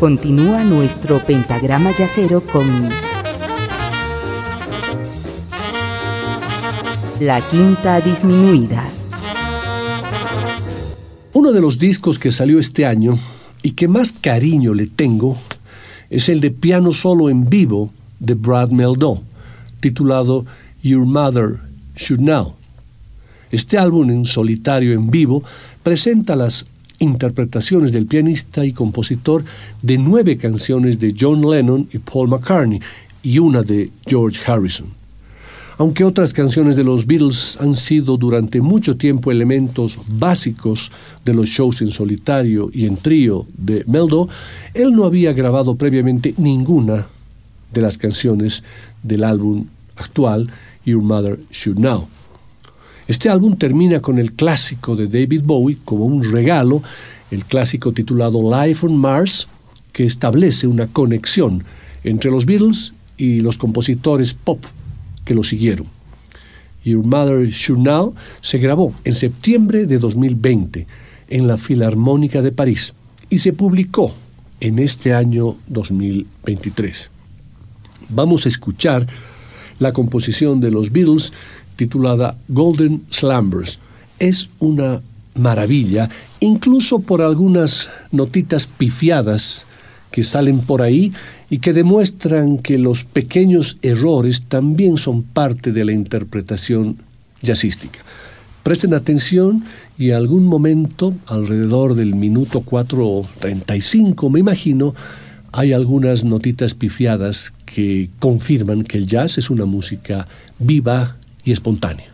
Continúa nuestro pentagrama yacero con La Quinta Disminuida. Uno de los discos que salió este año y que más cariño le tengo es el de piano solo en vivo de Brad Meldó, titulado Your Mother Should Know. Este álbum en solitario en vivo presenta las interpretaciones del pianista y compositor de nueve canciones de John Lennon y Paul McCartney y una de George Harrison. Aunque otras canciones de los Beatles han sido durante mucho tiempo elementos básicos de los shows en solitario y en trío de Meldo, él no había grabado previamente ninguna de las canciones del álbum actual Your Mother Should Know. Este álbum termina con el clásico de David Bowie como un regalo, el clásico titulado Life on Mars, que establece una conexión entre los Beatles y los compositores pop que lo siguieron. Your Mother Should Know se grabó en septiembre de 2020 en la Filarmónica de París y se publicó en este año 2023. Vamos a escuchar la composición de los Beatles titulada Golden Slumbers. Es una maravilla, incluso por algunas notitas pifiadas que salen por ahí y que demuestran que los pequeños errores también son parte de la interpretación jazzística. Presten atención y algún momento, alrededor del minuto 4.35, me imagino, hay algunas notitas pifiadas que confirman que el jazz es una música viva, y espontánea.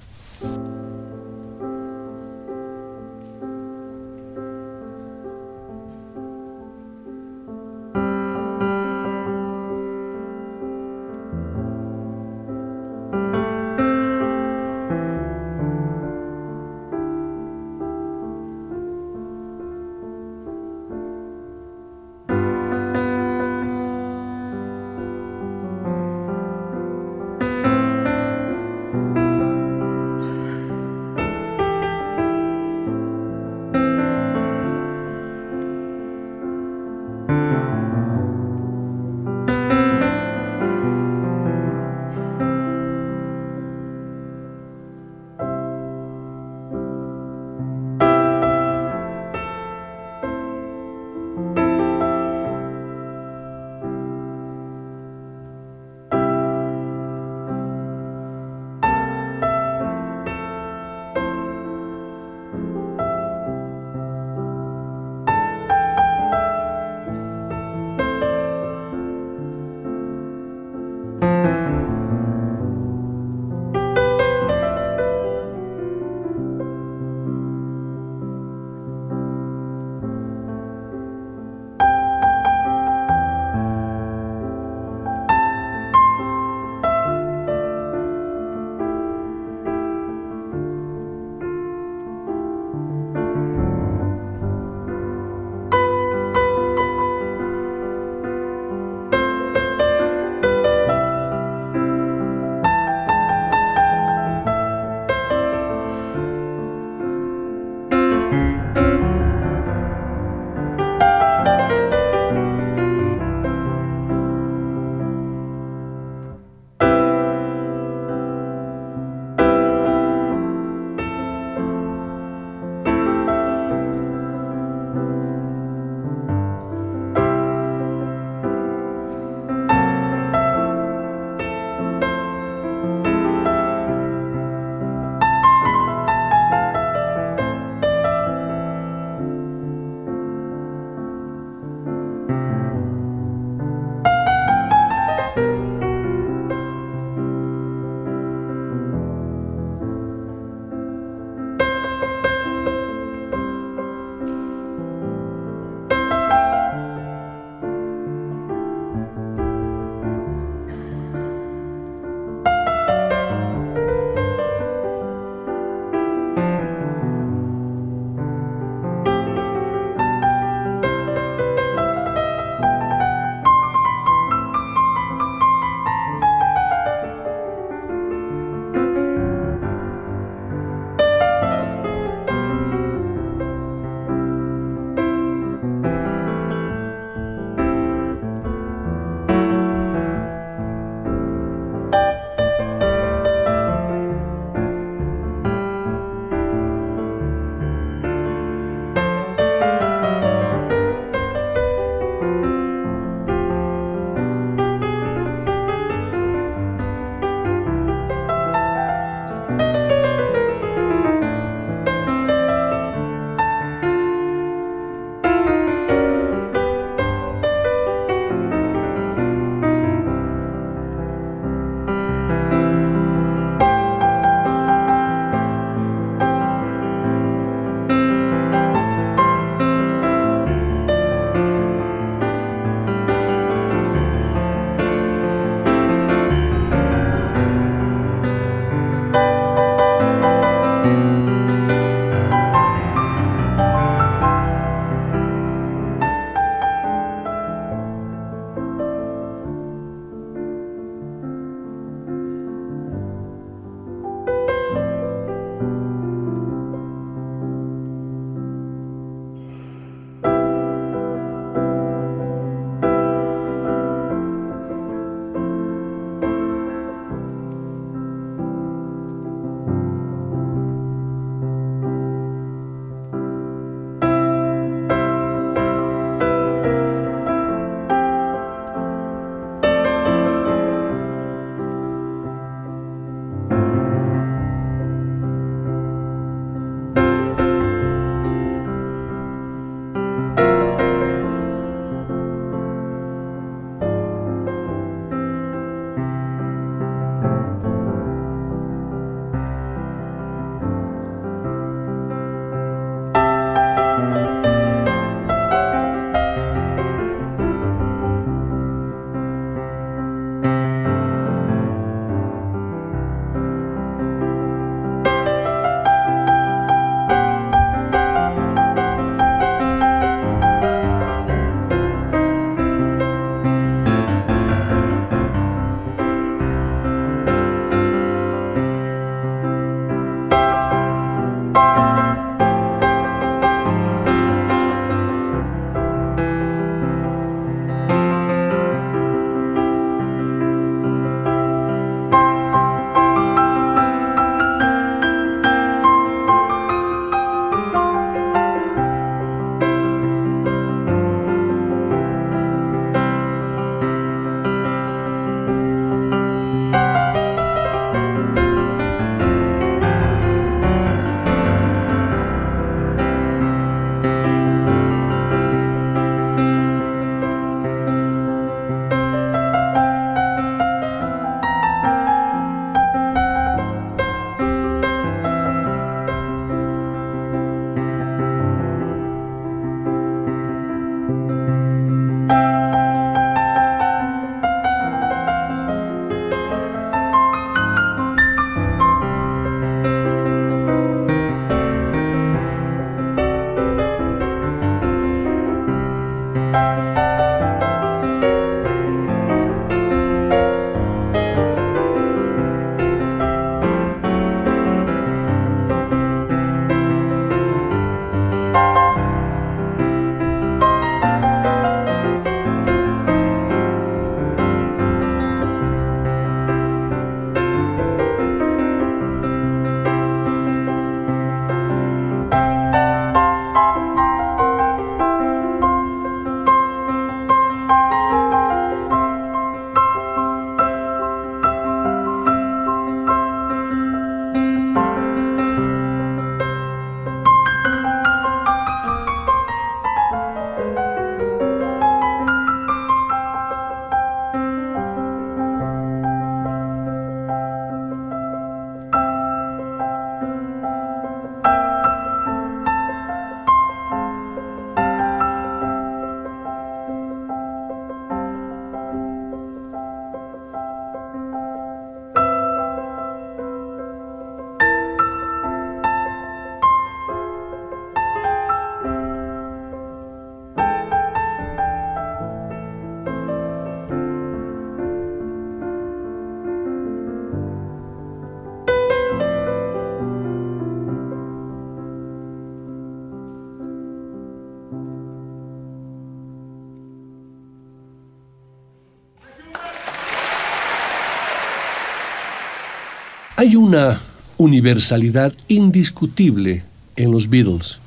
Hay una universalidad indiscutible en los Beatles,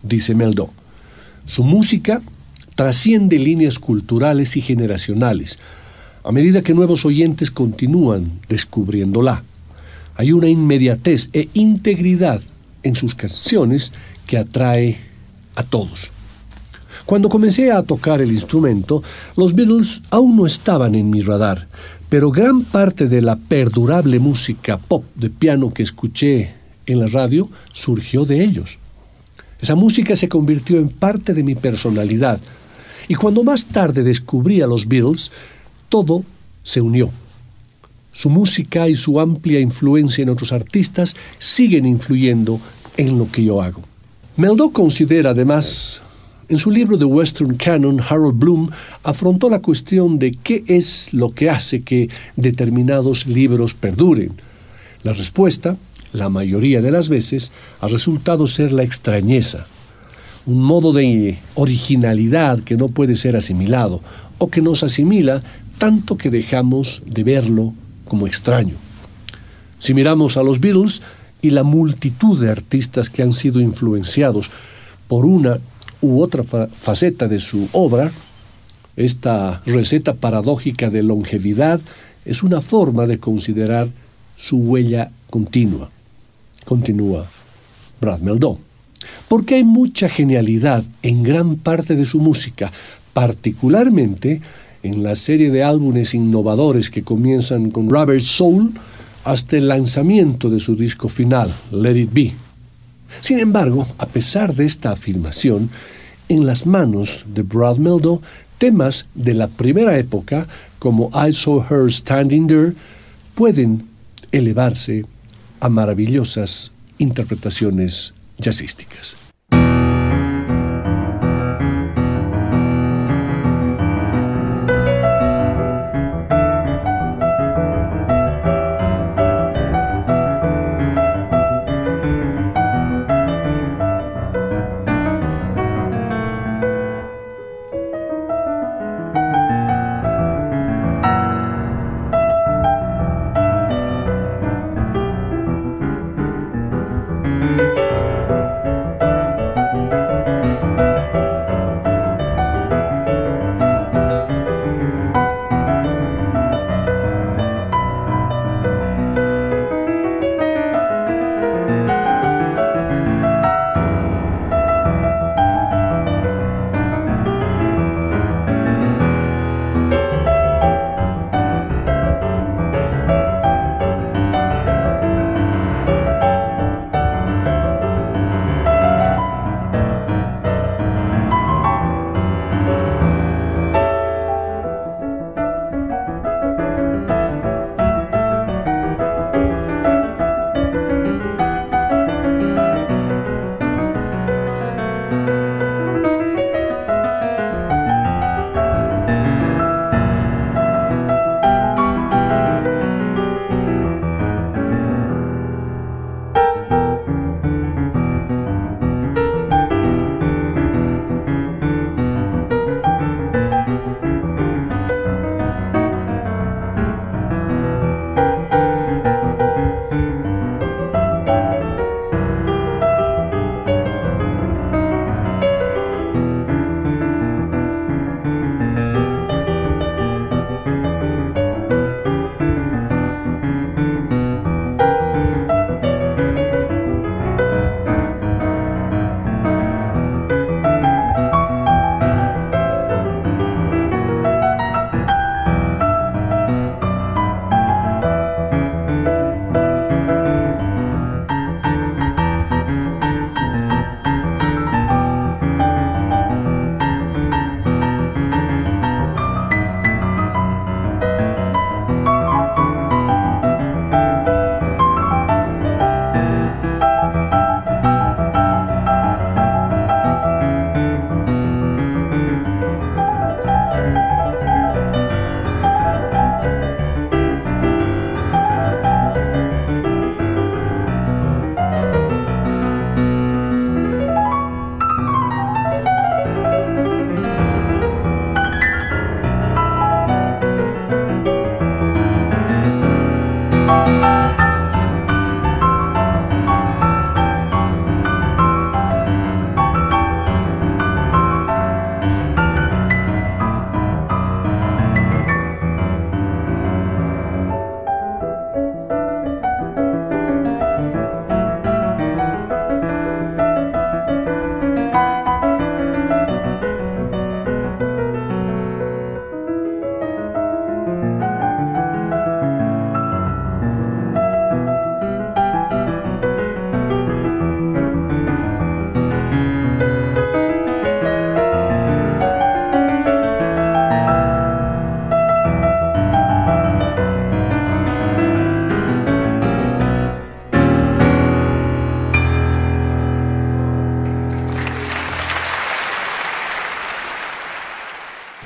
dice Meldo. Su música trasciende líneas culturales y generacionales, a medida que nuevos oyentes continúan descubriéndola. Hay una inmediatez e integridad en sus canciones que atrae a todos. Cuando comencé a tocar el instrumento, los Beatles aún no estaban en mi radar, pero gran parte de la perdurable música pop de piano que escuché en la radio surgió de ellos. Esa música se convirtió en parte de mi personalidad, y cuando más tarde descubrí a los Beatles, todo se unió. Su música y su amplia influencia en otros artistas siguen influyendo en lo que yo hago. Meldó considera además en su libro de Western Canon, Harold Bloom afrontó la cuestión de qué es lo que hace que determinados libros perduren. La respuesta, la mayoría de las veces, ha resultado ser la extrañeza, un modo de originalidad que no puede ser asimilado o que nos asimila tanto que dejamos de verlo como extraño. Si miramos a los Beatles y la multitud de artistas que han sido influenciados por una u otra faceta de su obra, esta receta paradójica de longevidad es una forma de considerar su huella continua. Continúa Brad Meldon. Porque hay mucha genialidad en gran parte de su música, particularmente en la serie de álbumes innovadores que comienzan con Robert Soul hasta el lanzamiento de su disco final, Let It Be. Sin embargo, a pesar de esta afirmación, en las manos de Brad Meldo, temas de la primera época, como I Saw Her Standing There, pueden elevarse a maravillosas interpretaciones jazzísticas.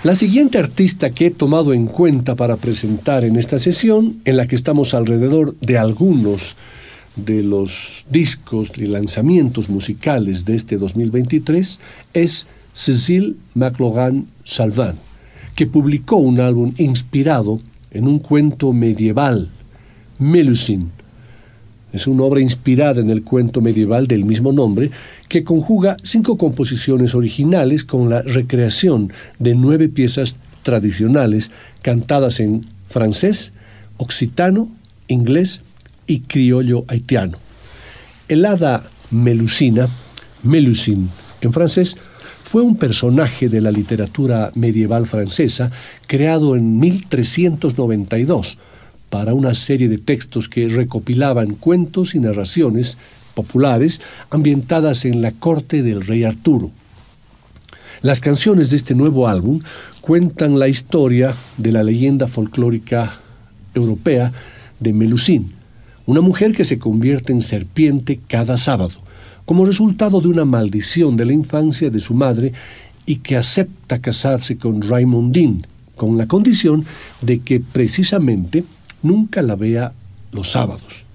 La siguiente artista que he tomado en cuenta para presentar en esta sesión, en la que estamos alrededor de algunos de los discos y lanzamientos musicales de este 2023, es Cécile McLaughlin Salvin, que publicó un álbum inspirado en un cuento medieval, Melusine. Es una obra inspirada en el cuento medieval del mismo nombre que conjuga cinco composiciones originales con la recreación de nueve piezas tradicionales cantadas en francés, occitano, inglés y criollo haitiano. El hada Melusina, Melusine en francés, fue un personaje de la literatura medieval francesa creado en 1392 para una serie de textos que recopilaban cuentos y narraciones populares ambientadas en la corte del rey Arturo. Las canciones de este nuevo álbum cuentan la historia de la leyenda folclórica europea de Melusine, una mujer que se convierte en serpiente cada sábado, como resultado de una maldición de la infancia de su madre y que acepta casarse con Raimondine, con la condición de que precisamente nunca la vea los sábados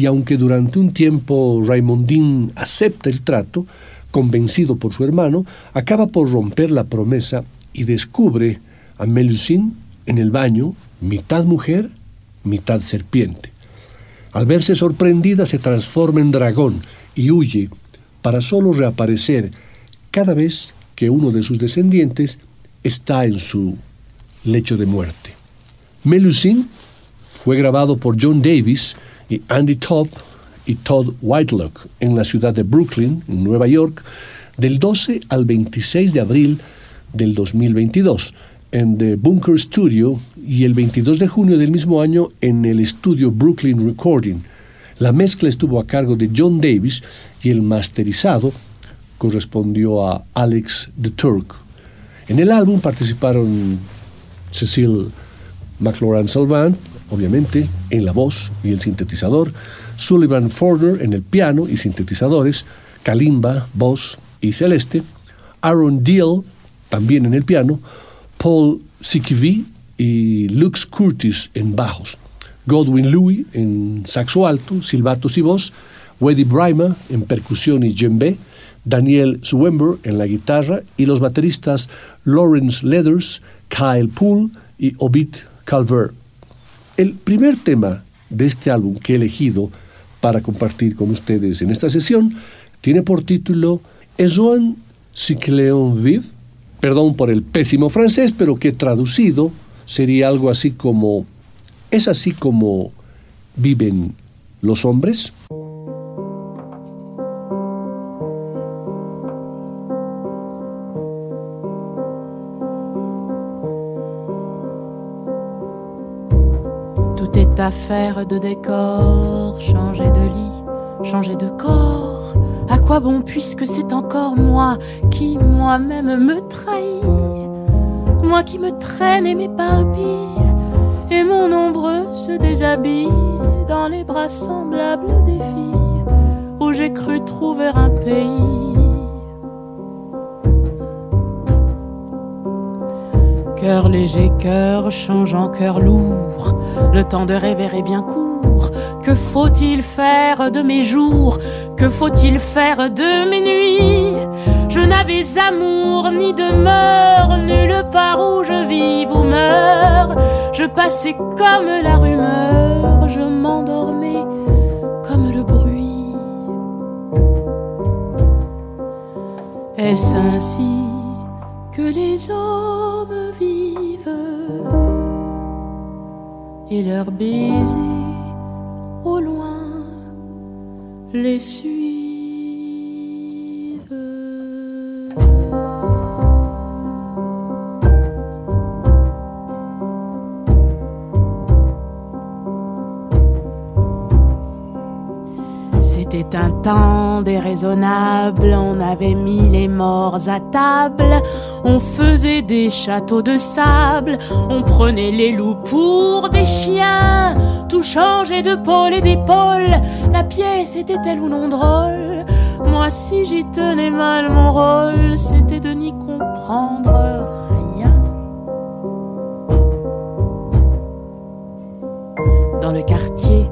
y aunque durante un tiempo Raimondín acepta el trato, convencido por su hermano, acaba por romper la promesa y descubre a Melusine en el baño, mitad mujer, mitad serpiente. Al verse sorprendida se transforma en dragón y huye para solo reaparecer cada vez que uno de sus descendientes está en su lecho de muerte. Melusine fue grabado por John Davis y Andy Top y Todd Whitelock en la ciudad de Brooklyn, Nueva York, del 12 al 26 de abril del 2022 en The Bunker Studio y el 22 de junio del mismo año en el estudio Brooklyn Recording. La mezcla estuvo a cargo de John Davis y el masterizado correspondió a Alex the Turk. En el álbum participaron Cecil McLaurin Salvant, obviamente, en la voz y el sintetizador, Sullivan Forder en el piano y sintetizadores, Kalimba, voz y celeste, Aaron Deal también en el piano, Paul Sikivi y Lux Curtis en bajos, Godwin Louis en saxo alto, silbatos y voz, Weddy Bryma en percusión y djembe, Daniel Swember en la guitarra y los bateristas Lawrence Leathers, Kyle Poole y Obit Calvert. El primer tema de este álbum que he elegido para compartir con ustedes en esta sesión tiene por título Ezoan Cycleon Vive, perdón por el pésimo francés, pero que traducido sería algo así como ¿Es así como viven los hombres? Affaire de décor, changer de lit, changer de corps. À quoi bon puisque c'est encore moi qui moi-même me trahis, moi qui me traîne et m'éparpille, et mon ombre se déshabille dans les bras semblables des filles où j'ai cru trouver un pays. Cœur léger, cœur changeant, cœur lourd, le temps de rêver est bien court. Que faut-il faire de mes jours? Que faut-il faire de mes nuits? Je n'avais amour ni demeure, nulle part où je vive ou meurs. Je passais comme la rumeur, je m'endormais comme le bruit. Est-ce ainsi? Que les hommes vivent et leurs baisers au loin les suivent. C'était un temps déraisonnable, on avait mis les morts à table, on faisait des châteaux de sable, on prenait les loups pour des chiens, tout changeait de pôle et d'épaule, la pièce était-elle ou non drôle Moi si j'y tenais mal mon rôle, c'était de n'y comprendre rien. Dans le quartier,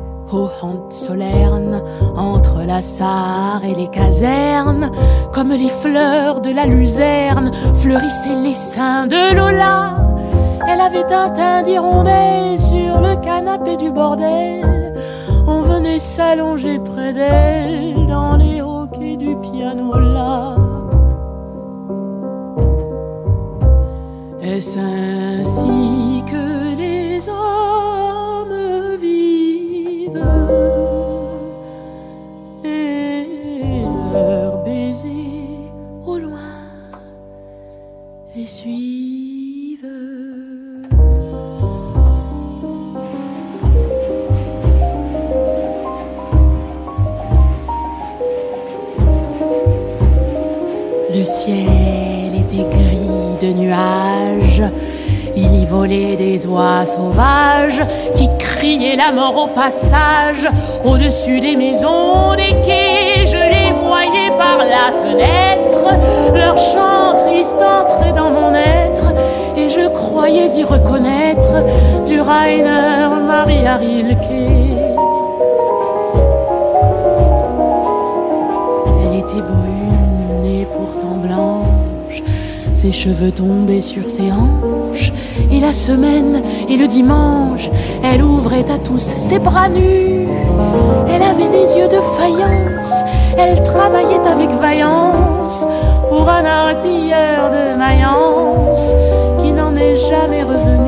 Hohenzollern, entre la Sarre et les casernes, comme les fleurs de la luzerne, fleurissaient les seins de Lola. Elle avait un teint d'hirondelle sur le canapé du bordel. On venait s'allonger près d'elle dans les hoquets du piano là. Est-ce ainsi Des oies sauvages qui criaient la mort au passage. Au-dessus des maisons, des quais, je les voyais par la fenêtre. Leur chant triste entrait dans mon être et je croyais y reconnaître du Rainer Maria Rilke. Ses cheveux tombaient sur ses hanches, et la semaine et le dimanche, elle ouvrait à tous ses bras nus. Elle avait des yeux de faïence, elle travaillait avec vaillance pour un artilleur de Mayence qui n'en est jamais revenu.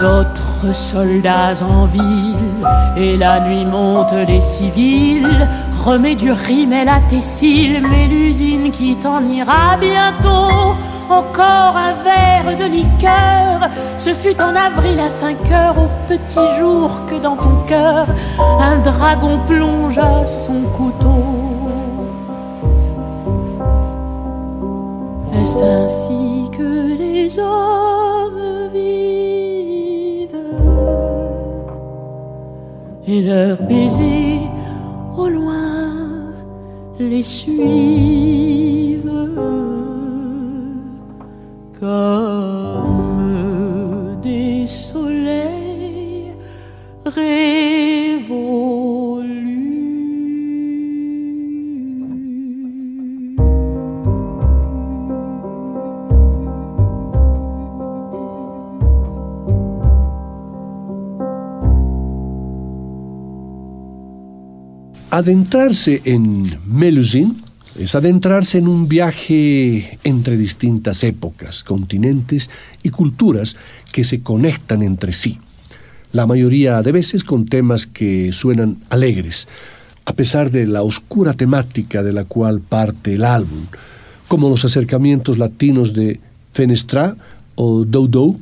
D'autres soldats en ville, et la nuit monte les civils. Remets du rimel à tes cils, mais l'usine qui t'en ira bientôt. Encore un verre de liqueur, ce fut en avril à 5 heures, au petit jour que dans ton cœur, un dragon plongea son couteau. Est-ce ainsi que les hommes et leurs baisers au loin les suivent comme des soleils Adentrarse en Melusine es adentrarse en un viaje entre distintas épocas, continentes y culturas que se conectan entre sí. La mayoría de veces con temas que suenan alegres, a pesar de la oscura temática de la cual parte el álbum, como los acercamientos latinos de Fenestra o Dodo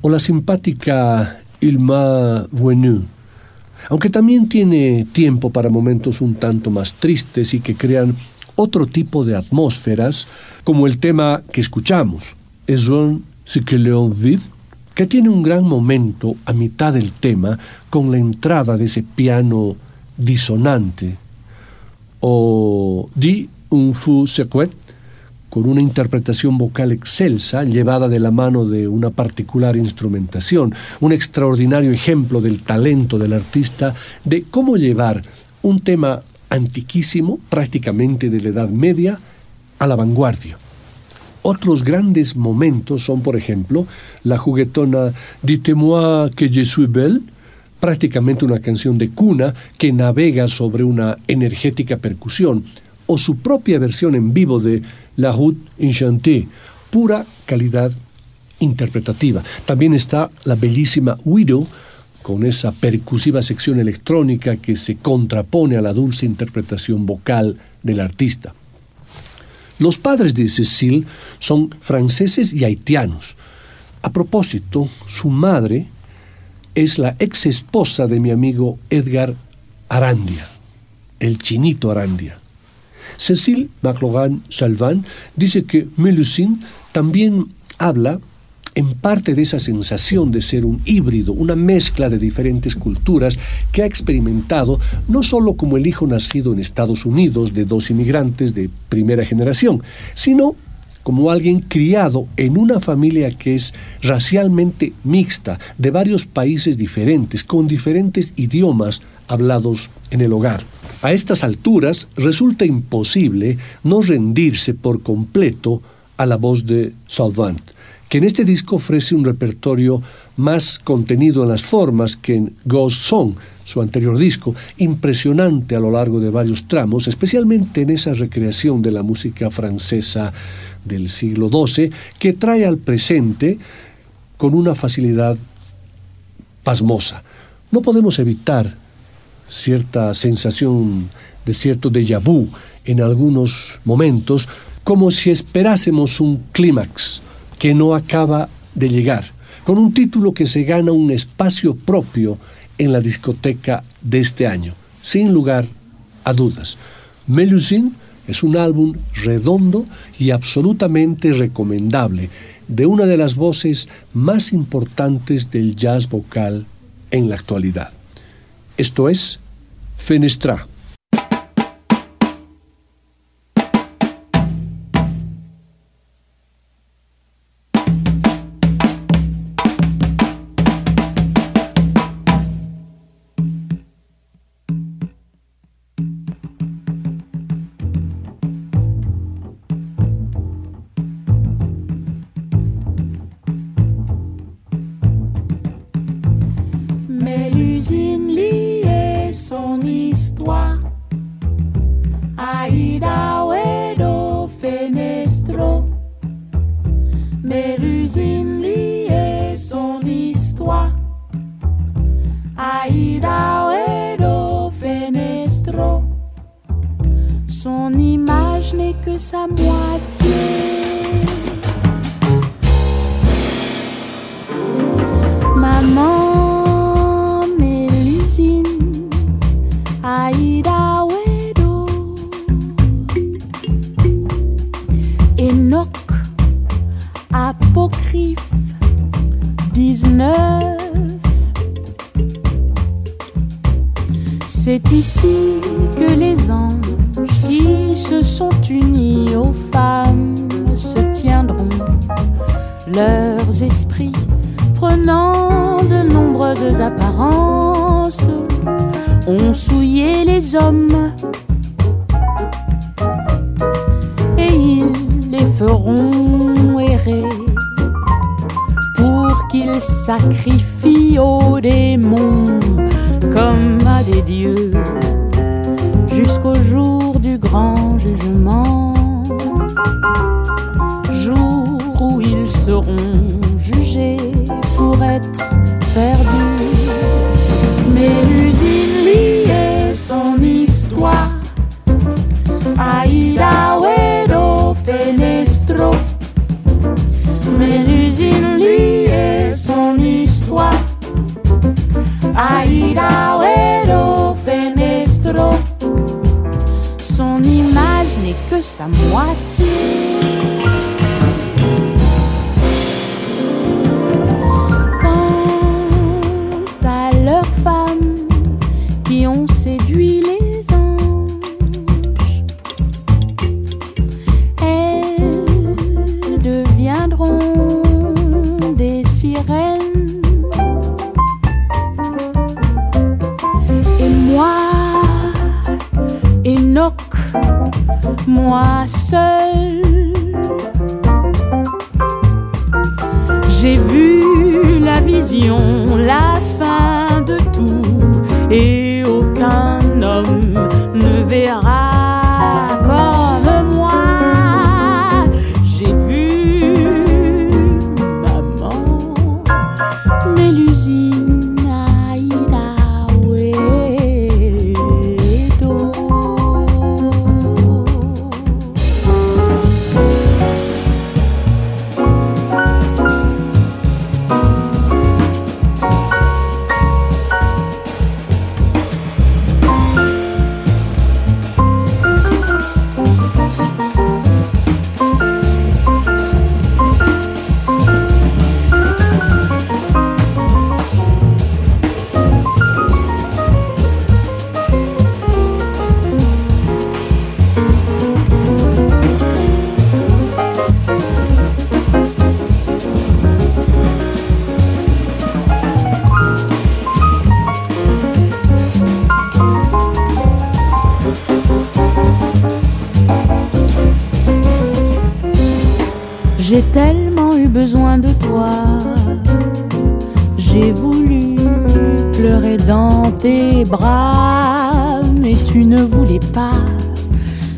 o la simpática Ilma Vuenu aunque también tiene tiempo para momentos un tanto más tristes y que crean otro tipo de atmósferas, como el tema que escuchamos, Es un ce que tiene un gran momento a mitad del tema con la entrada de ese piano disonante, o Di un fou secret, con una interpretación vocal excelsa llevada de la mano de una particular instrumentación, un extraordinario ejemplo del talento del artista de cómo llevar un tema antiquísimo, prácticamente de la Edad Media, a la vanguardia. Otros grandes momentos son, por ejemplo, la juguetona Dites-moi que je suis belle, prácticamente una canción de cuna que navega sobre una energética percusión, o su propia versión en vivo de La Route Enchantée, pura calidad interpretativa. También está la bellísima Widow, con esa percusiva sección electrónica que se contrapone a la dulce interpretación vocal del artista. Los padres de Cecil son franceses y haitianos. A propósito, su madre es la ex esposa de mi amigo Edgar Arandia, el chinito Arandia. Cecil McLogan Salvan dice que Melusine también habla en parte de esa sensación de ser un híbrido, una mezcla de diferentes culturas que ha experimentado no solo como el hijo nacido en Estados Unidos de dos inmigrantes de primera generación, sino como alguien criado en una familia que es racialmente mixta, de varios países diferentes, con diferentes idiomas hablados en el hogar. A estas alturas resulta imposible no rendirse por completo a la voz de Salvant que en este disco ofrece un repertorio más contenido en las formas que en Ghost Song, su anterior disco, impresionante a lo largo de varios tramos, especialmente en esa recreación de la música francesa del siglo XII, que trae al presente con una facilidad pasmosa. No podemos evitar cierta sensación de cierto déjà vu en algunos momentos, como si esperásemos un clímax que no acaba de llegar, con un título que se gana un espacio propio en la discoteca de este año, sin lugar a dudas. Melusine es un álbum redondo y absolutamente recomendable de una de las voces más importantes del jazz vocal en la actualidad. Esto es Fenestra. Jusqu'au jour du grand jugement, jour où ils seront somewhat tellement eu besoin de toi. J'ai voulu pleurer dans tes bras, mais tu ne voulais pas.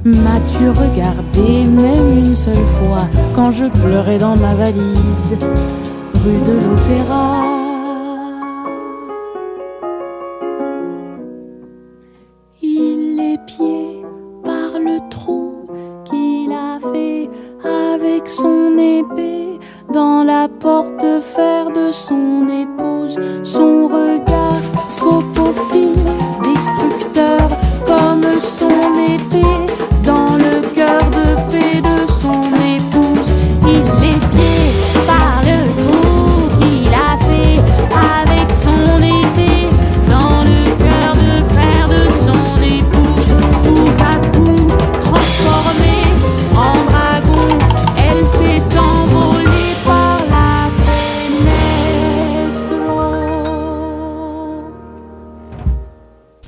M'as-tu regardé même une seule fois quand je pleurais dans ma valise, rue de l'Opéra?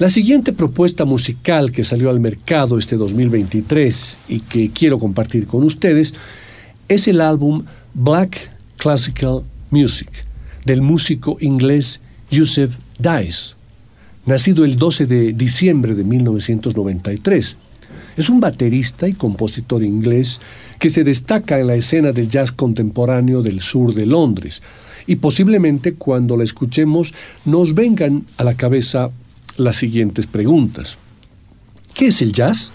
La siguiente propuesta musical que salió al mercado este 2023 y que quiero compartir con ustedes es el álbum Black Classical Music del músico inglés Yusef Dice, nacido el 12 de diciembre de 1993. Es un baterista y compositor inglés que se destaca en la escena del jazz contemporáneo del sur de Londres y posiblemente cuando la escuchemos nos vengan a la cabeza las siguientes preguntas. ¿Qué es el jazz?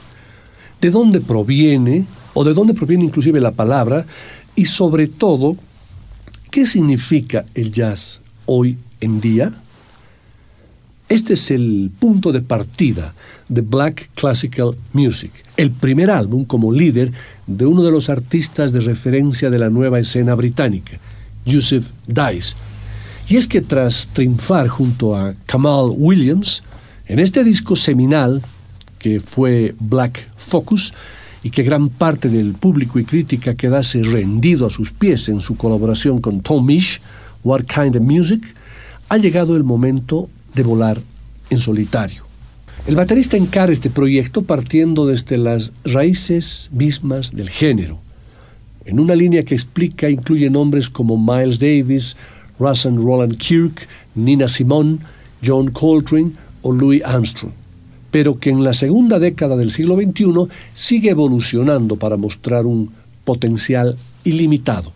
¿De dónde proviene? ¿O de dónde proviene inclusive la palabra? Y sobre todo, ¿qué significa el jazz hoy en día? Este es el punto de partida de Black Classical Music, el primer álbum como líder de uno de los artistas de referencia de la nueva escena británica, Yusuf Dice. Y es que tras triunfar junto a Kamal Williams, en este disco seminal, que fue Black Focus, y que gran parte del público y crítica quedase rendido a sus pies en su colaboración con Tom Misch, What Kind of Music, ha llegado el momento de volar en solitario. El baterista encara este proyecto partiendo desde las raíces mismas del género, en una línea que explica e incluye nombres como Miles Davis, Russ and Roland Kirk, Nina Simone, John Coltrane o Louis Armstrong, pero que en la segunda década del siglo XXI sigue evolucionando para mostrar un potencial ilimitado.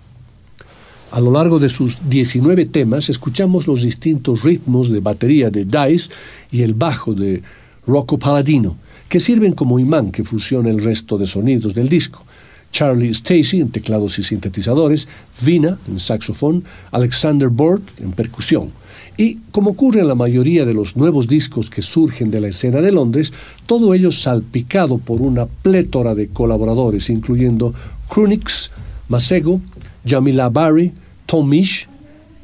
A lo largo de sus 19 temas escuchamos los distintos ritmos de batería de Dice y el bajo de Rocco Palladino, que sirven como imán que fusiona el resto de sonidos del disco. Charlie Stacy en teclados y sintetizadores, Vina en saxofón, Alexander Burt en percusión. Y como ocurre en la mayoría de los nuevos discos que surgen de la escena de Londres, todo ello salpicado por una plétora de colaboradores, incluyendo Krunix, Masego, Jamila Barry, Tom Misch,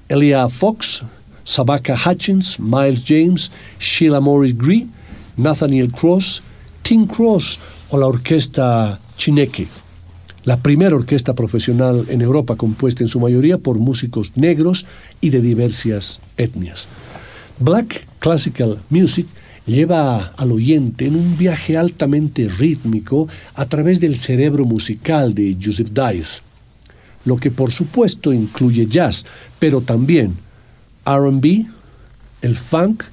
Elia Fox, Sabaka Hutchins, Miles James, Sheila Morris Gree, Nathaniel Cross, Tim Cross o la orquesta Chineque, la primera orquesta profesional en Europa compuesta en su mayoría por músicos negros y de diversas etnias. Black Classical Music lleva al oyente en un viaje altamente rítmico a través del cerebro musical de Joseph Dice, lo que por supuesto incluye jazz, pero también RB, el funk,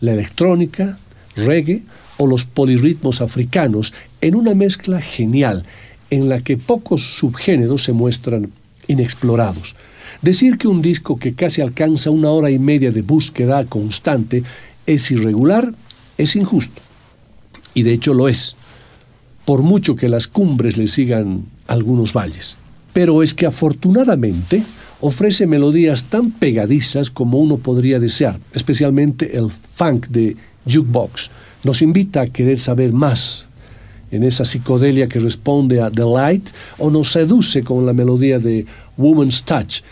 la electrónica, reggae o los polirritmos africanos en una mezcla genial en la que pocos subgéneros se muestran inexplorados. Decir que un disco que casi alcanza una hora y media de búsqueda constante es irregular es injusto. Y de hecho lo es, por mucho que las cumbres le sigan algunos valles. Pero es que afortunadamente ofrece melodías tan pegadizas como uno podría desear, especialmente el funk de Jukebox. Nos invita a querer saber más en esa psicodelia que responde a The Light o nos seduce con la melodía de Woman's Touch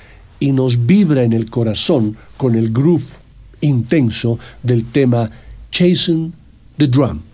y nos vibra en el corazón con el groove intenso del tema Chasing the Drum.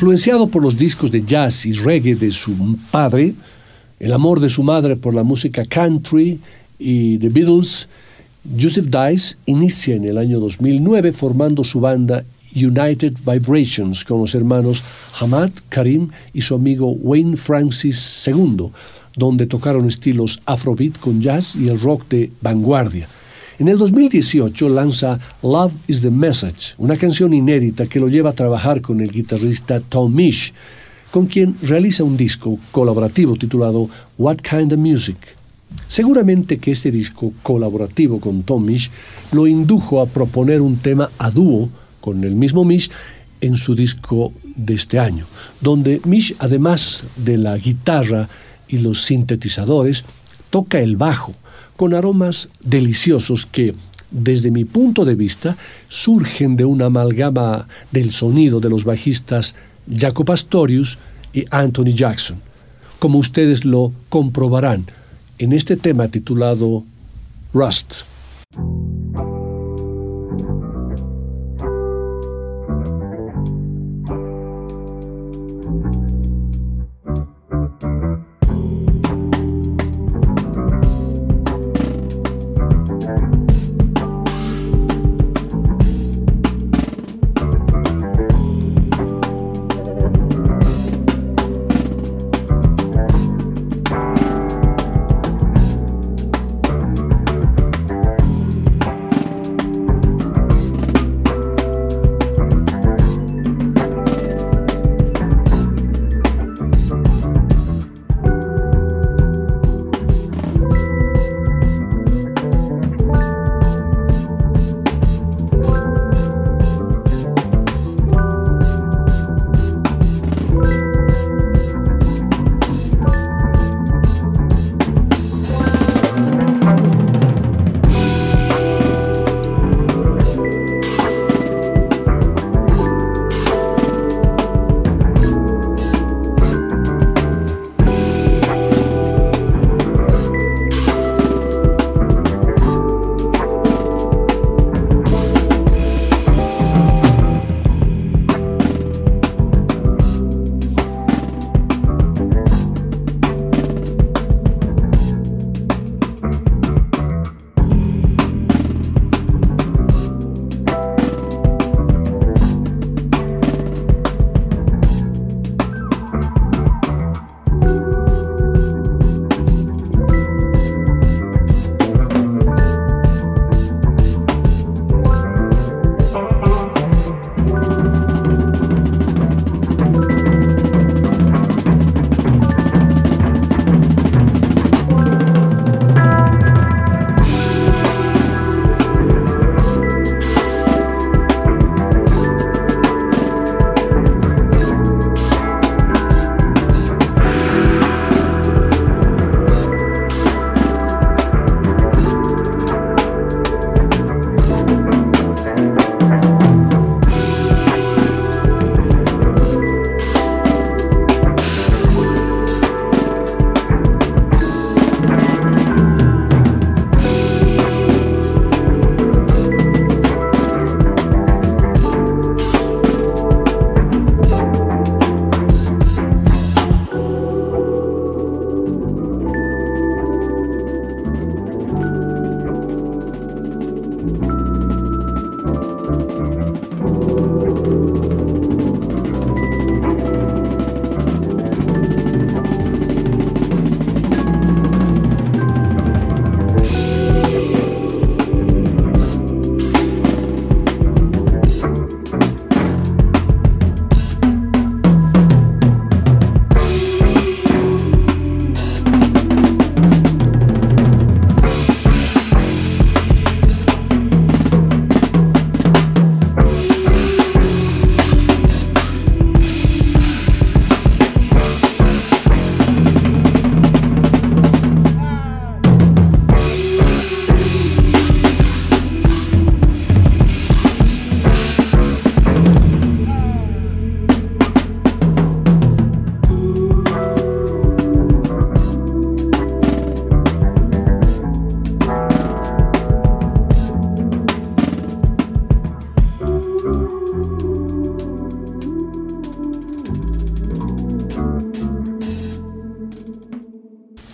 Influenciado por los discos de jazz y reggae de su padre, el amor de su madre por la música country y The Beatles, Joseph Dice inicia en el año 2009 formando su banda United Vibrations con los hermanos Hamad Karim y su amigo Wayne Francis II, donde tocaron estilos afrobeat con jazz y el rock de vanguardia. En el 2018 lanza Love is the Message, una canción inédita que lo lleva a trabajar con el guitarrista Tom Misch, con quien realiza un disco colaborativo titulado What Kind of Music. Seguramente que este disco colaborativo con Tom Misch lo indujo a proponer un tema a dúo con el mismo Misch en su disco de este año, donde Misch, además de la guitarra y los sintetizadores, toca el bajo con aromas deliciosos que, desde mi punto de vista, surgen de una amalgama del sonido de los bajistas Jaco Pastorius y Anthony Jackson, como ustedes lo comprobarán en este tema titulado Rust.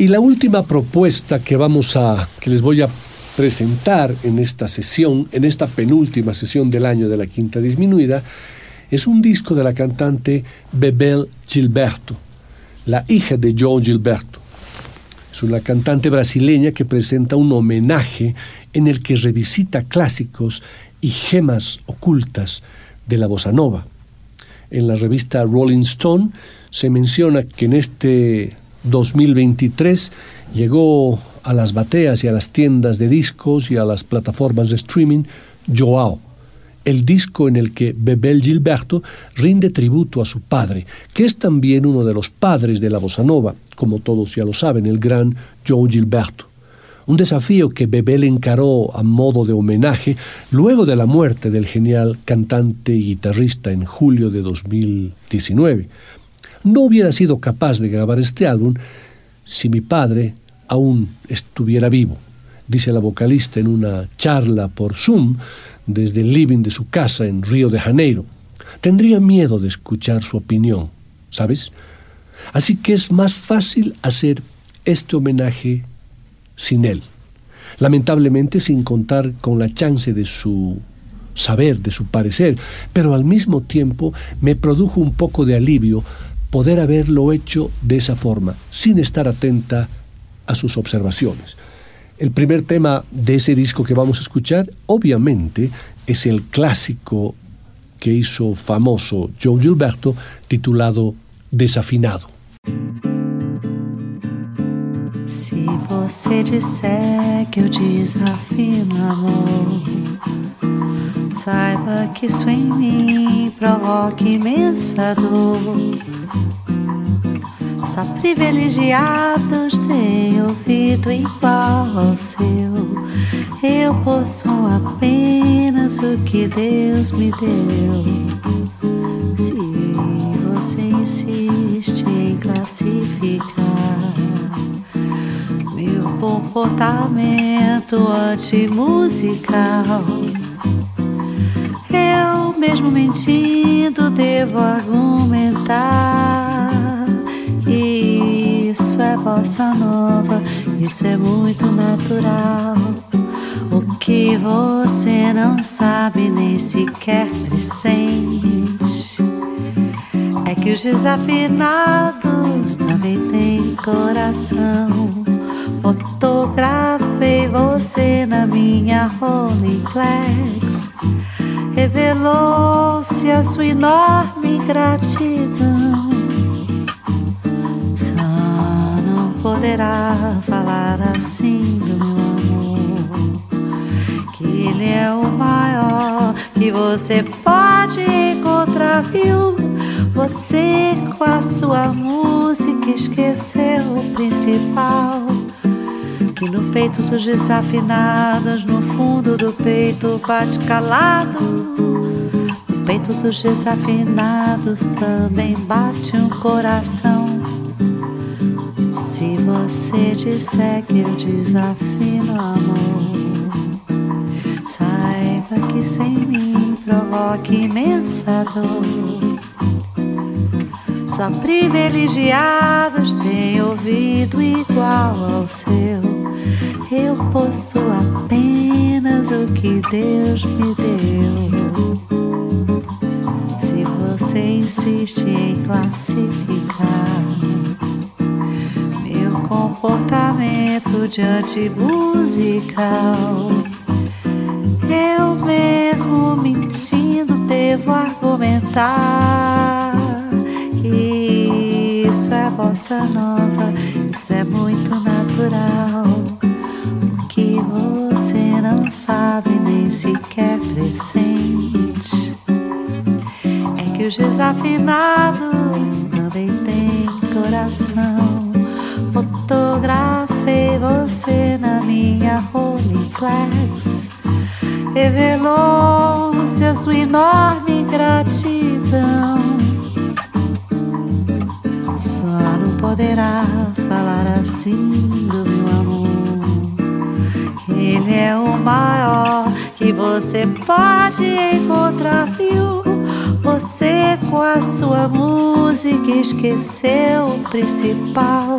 Y la última propuesta que vamos a que les voy a presentar en esta sesión, en esta penúltima sesión del año de la Quinta Disminuida, es un disco de la cantante Bebel Gilberto, la hija de Joe Gilberto. Es una cantante brasileña que presenta un homenaje en el que revisita clásicos y gemas ocultas de la bossa nova. En la revista Rolling Stone se menciona que en este 2023 llegó a las bateas y a las tiendas de discos y a las plataformas de streaming Joao, el disco en el que Bebel Gilberto rinde tributo a su padre, que es también uno de los padres de la bossa nova, como todos ya lo saben, el gran Joe Gilberto. Un desafío que Bebel encaró a modo de homenaje luego de la muerte del genial cantante y guitarrista en julio de 2019. No hubiera sido capaz de grabar este álbum si mi padre aún estuviera vivo, dice la vocalista en una charla por Zoom desde el living de su casa en Río de Janeiro. Tendría miedo de escuchar su opinión, ¿sabes? Así que es más fácil hacer este homenaje sin él. Lamentablemente sin contar con la chance de su saber, de su parecer, pero al mismo tiempo me produjo un poco de alivio poder haberlo hecho de esa forma, sin estar atenta a sus observaciones. El primer tema de ese disco que vamos a escuchar, obviamente, es el clásico que hizo famoso Joe Gilberto, titulado Desafinado. Você disser que eu desafino amor, saiba que isso em mim provoca imensa dor. Só privilegiados têm ouvido igual ao seu. Eu possuo apenas o que Deus me deu. Se você insiste em classificar comportamento antimusical, eu mesmo mentindo devo argumentar. Isso é bossa nova, isso é muito natural. O que você não sabe nem sequer pressente é que os desafinados também têm coração. Fotografei você na minha Rolleiflex. Revelou-se a sua enorme gratidão. Só não poderá falar assim do meu amor. Que ele é o maior que você pode encontrar, viu? Você com a sua música esqueceu o principal. Que no peito dos desafinados, no fundo do peito bate calado. No peito dos desafinados também bate um coração. Se você disser que eu desafino amor, saiba que isso em mim provoca imensa dor. Só privilegiados têm ouvido igual ao seu. Eu possuo apenas o que Deus me deu. Se você insiste em classificar meu comportamento diante musical, eu mesmo mentindo devo argumentar que isso é bossa nova, isso é muito natural. Sabe nem sequer pressente é que os desafinados também têm coração. Fotografei você na minha Rolleiflex. Revelou-se a sua enorme gratidão. Só não poderá falar assim do é o maior que você pode encontrar, viu? Você com a sua música esqueceu o principal.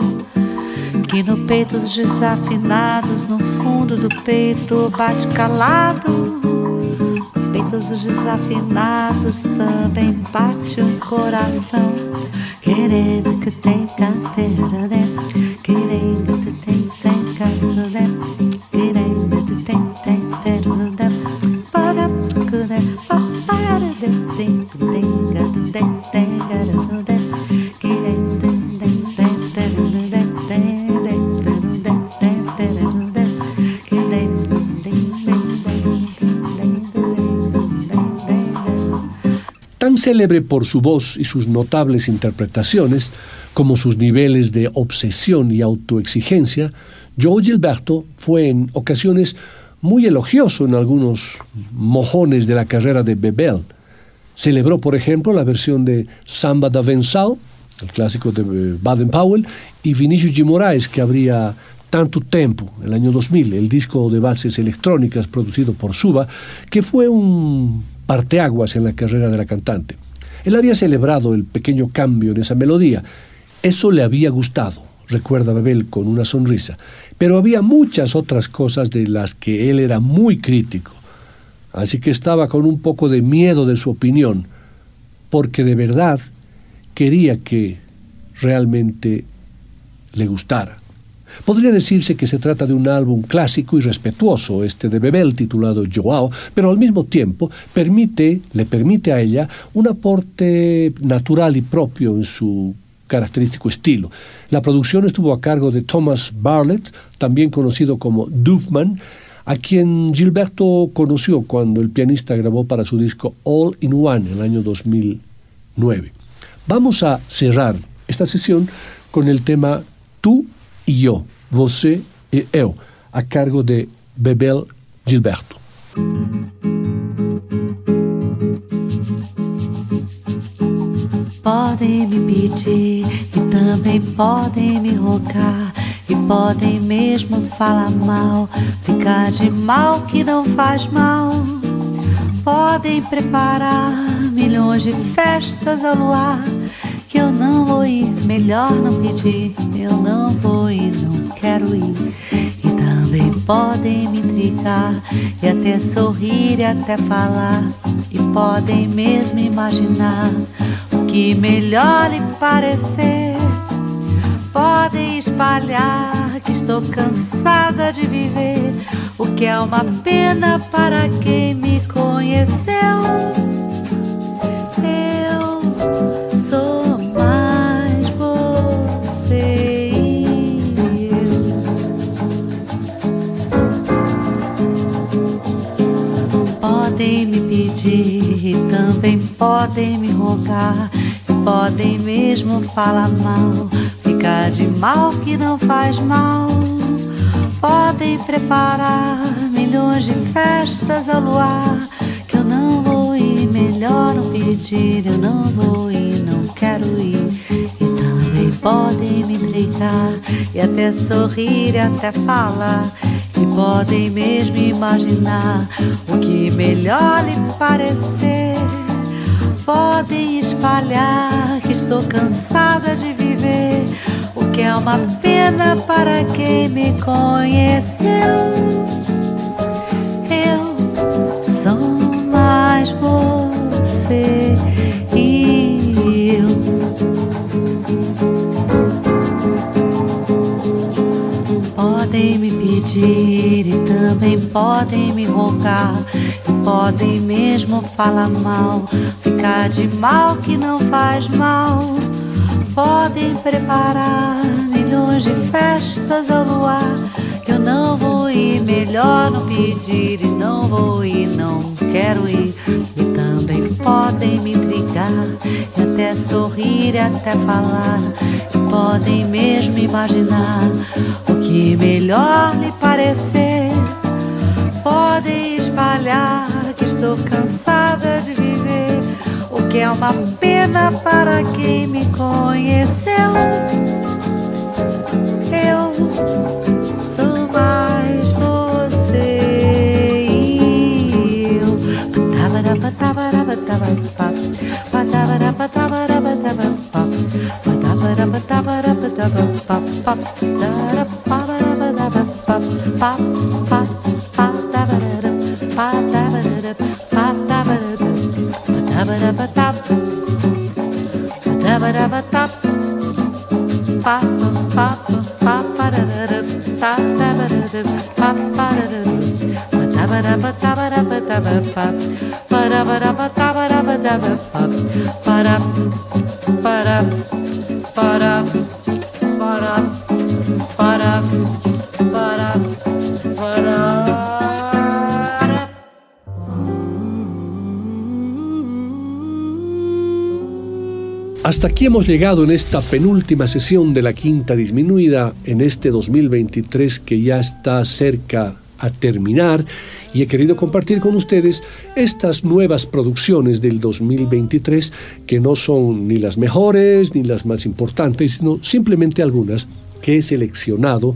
que no peito dos desafinados, no fundo do peito bate calado. No peito dos desafinados também bate um coração, querendo que tem canteira dentro, querendo que tem, tem canteira dentro, célebre por su voz y sus notables interpretaciones, como sus niveles de obsesión y autoexigencia, Joe Gilberto fue en ocasiones muy elogioso en algunos mojones de la carrera de Bebel. Celebró, por ejemplo, la versión de Samba da Vensal, el clásico de Baden-Powell, y Vinicius G. Moraes, que habría tanto tiempo, el año 2000, el disco de bases electrónicas producido por Suba, que fue un parteaguas en la carrera de la cantante. Él había celebrado el pequeño cambio en esa melodía. Eso le había gustado, recuerda Babel con una sonrisa. Pero había muchas otras cosas de las que él era muy crítico. Así que estaba con un poco de miedo de su opinión, porque de verdad quería que realmente le gustara. Podría decirse que se trata de un álbum clásico y respetuoso, este de Bebel titulado Joao, pero al mismo tiempo permite, le permite a ella un aporte natural y propio en su característico estilo. La producción estuvo a cargo de Thomas Barlett, también conocido como Duffman, a quien Gilberto conoció cuando el pianista grabó para su disco All in One en el año 2009. Vamos a cerrar esta sesión con el tema Tú e eu, você e eu, a cargo de Bebel Gilberto. Podem me pedir e também podem me rogar. E podem mesmo falar mal, ficar de mal que não faz mal. Podem preparar milhões de festas ao luar ir, melhor não pedir. Eu não vou ir, não quero ir. E também podem me intrigar e até sorrir e até falar. E podem mesmo imaginar o que melhor lhe parecer. Podem espalhar que estou cansada de viver, o que é uma pena para quem me conheceu. E também podem me rogar. E podem mesmo falar mal, ficar de mal que não faz mal. Podem preparar milhões de festas ao luar. Que eu não vou ir, melhor não pedir. Eu não vou ir, não quero ir. E também podem me intrigar e até sorrir e até falar podem mesmo imaginar o que melhor lhe parecer. Podem espalhar que estou cansada de viver, o que é uma pena para quem me conheceu. Eu sou mais você podem me rogar. E podem mesmo falar mal, ficar de mal que não faz mal. Podem preparar milhões de festas ao luar. Que eu não vou ir, melhor não pedir. E não vou ir, não quero ir. E também podem me brigar, e até sorrir e até falar. E podem mesmo imaginar que melhor lhe parecer. Podem espalhar que estou cansada de viver, o que é uma pena para quem me conheceu. Eu sou mais você e eu. Dabba-dabba-tap, dabba-dabba-tap, pa-pa-pa-pa-pa-da-da-da-tap-dabba-da-da, pa-pa-da-da-da, dabba-dabba-dabba-dabba-tap, ba-dabba-dabba-dabba-dabba-dabba-pap, ba-dap, ba-dap, ba-dap, ba-dap. Hasta aquí hemos llegado en esta penúltima sesión de la quinta disminuida en este 2023 que ya está cerca a terminar y he querido compartir con ustedes estas nuevas producciones del 2023 que no son ni las mejores ni las más importantes, sino simplemente algunas que he seleccionado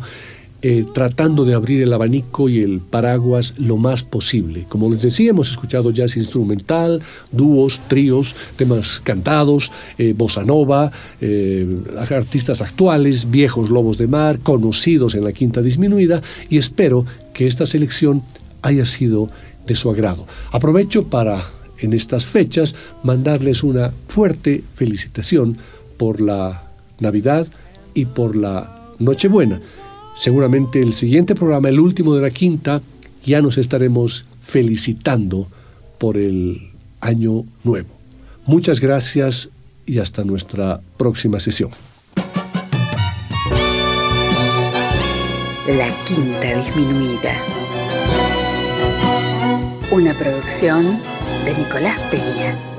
eh, tratando de abrir el abanico y el paraguas lo más posible. Como les decía, hemos escuchado jazz instrumental, dúos, tríos, temas cantados, eh, bossa nova, eh, artistas actuales, viejos lobos de mar, conocidos en la quinta disminuida, y espero que esta selección haya sido de su agrado. Aprovecho para, en estas fechas, mandarles una fuerte felicitación por la Navidad y por la Nochebuena. Seguramente el siguiente programa, el último de la quinta, ya nos estaremos felicitando por el año nuevo. Muchas gracias y hasta nuestra próxima sesión. La quinta disminuida. Una producción de Nicolás Peña.